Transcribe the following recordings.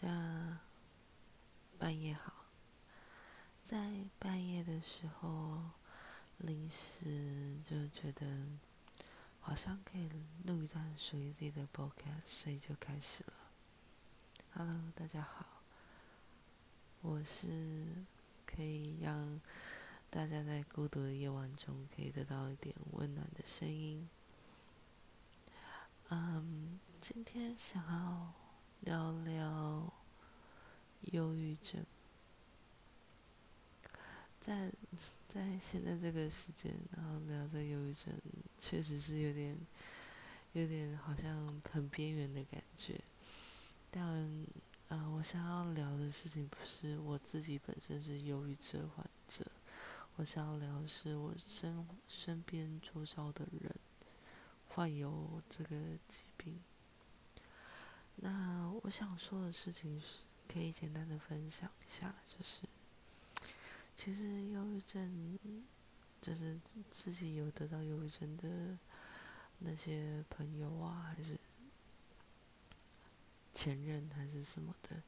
家半夜好，在半夜的时候，临时就觉得好像可以录一段属于自己的播客所以就开始了。Hello，大家好，我是可以让大家在孤独的夜晚中可以得到一点温暖的声音。嗯，今天想要。聊聊忧郁症，在在现在这个时间，然后聊这忧郁症，确实是有点有点好像很边缘的感觉。但啊，我想要聊的事情不是我自己本身是忧郁症患者，我想要聊的是我身身边周遭的人患有这个疾病。那我想说的事情是，可以简单的分享一下，就是，其实忧郁症，就是自己有得到忧郁症的那些朋友啊，还是前任还是什么的，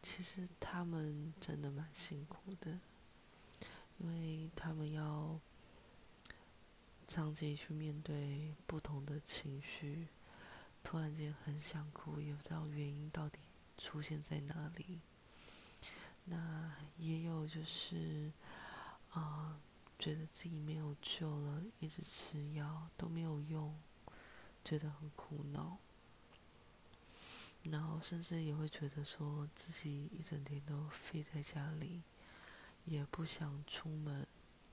其实他们真的蛮辛苦的，因为他们要长期去面对不同的情绪。突然间很想哭，也不知道原因到底出现在哪里。那也有就是，啊，觉得自己没有救了，一直吃药都没有用，觉得很苦恼。然后甚至也会觉得说自己一整天都废在家里，也不想出门，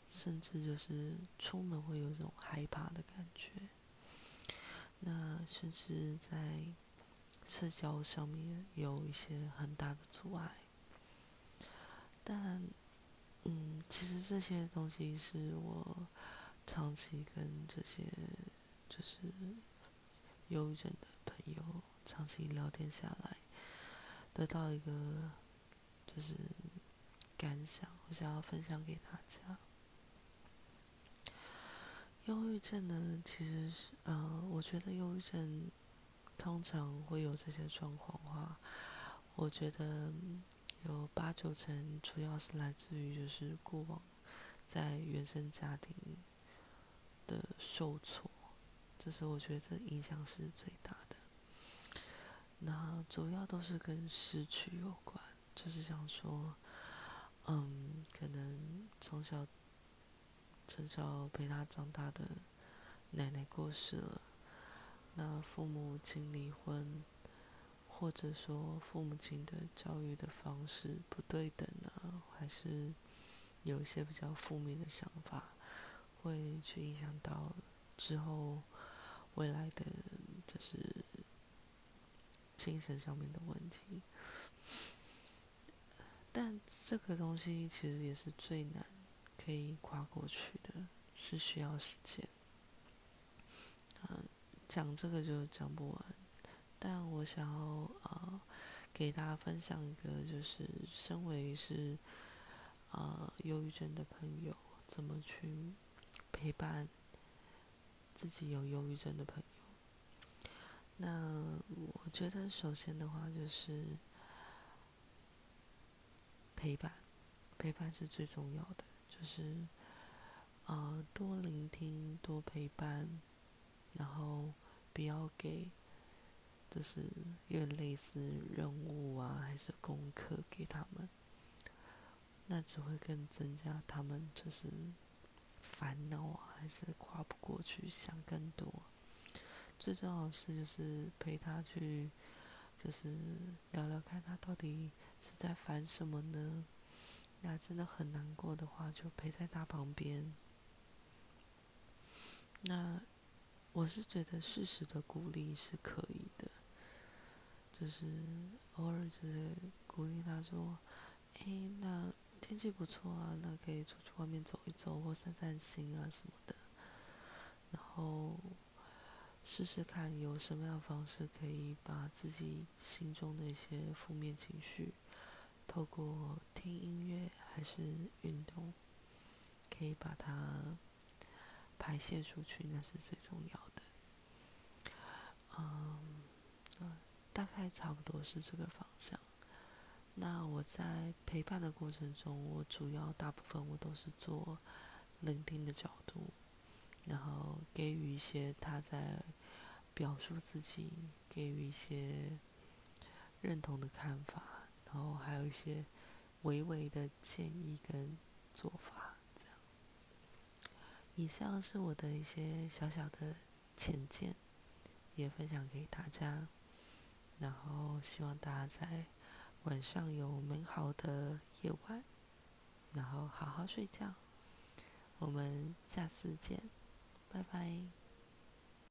甚至就是出门会有一种害怕的感觉。那甚至在社交上面有一些很大的阻碍，但嗯，其实这些东西是我长期跟这些就是忧郁症的朋友长期聊天下来得到一个就是感想，我想要分享给大家。忧郁症呢，其实是呃，我觉得忧郁症通常会有这些状况的话，我觉得有八九成主要是来自于就是过往在原生家庭的受挫，这是我觉得影响是最大的。那主要都是跟失去有关，就是想说，嗯，可能从小。从小陪他长大的奶奶过世了，那父母亲离婚，或者说父母亲的教育的方式不对等啊，还是有一些比较负面的想法，会去影响到之后未来的就是精神上面的问题。但这个东西其实也是最难。可以跨过去的，是需要时间。讲这个就讲不完，但我想要啊，给大家分享一个，就是身为是啊忧郁症的朋友，怎么去陪伴自己有忧郁症的朋友。那我觉得首先的话就是陪伴，陪伴是最重要的。就是，呃，多聆听，多陪伴，然后不要给，就是有点类似任务啊，还是功课给他们，那只会更增加他们就是烦恼啊，还是跨不过去，想更多。最重要的是，就是陪他去，就是聊聊看他到底是在烦什么呢？那真的很难过的话，就陪在他旁边。那我是觉得适时的鼓励是可以的，就是偶尔就是鼓励他说：“哎，那天气不错啊，那可以出去外面走一走或散散心啊什么的。”然后试试看有什么样的方式可以把自己心中的一些负面情绪。透过听音乐还是运动，可以把它排泄出去，那是最重要的。嗯，大概差不多是这个方向。那我在陪伴的过程中，我主要大部分我都是做聆听的角度，然后给予一些他在表述自己，给予一些认同的看法，然后还有一些微微的建议跟做法，这样。以上是我的一些小小的浅见，也分享给大家，然后希望大家在。晚上有美好的夜晚，然后好好睡觉。我们下次见，拜拜。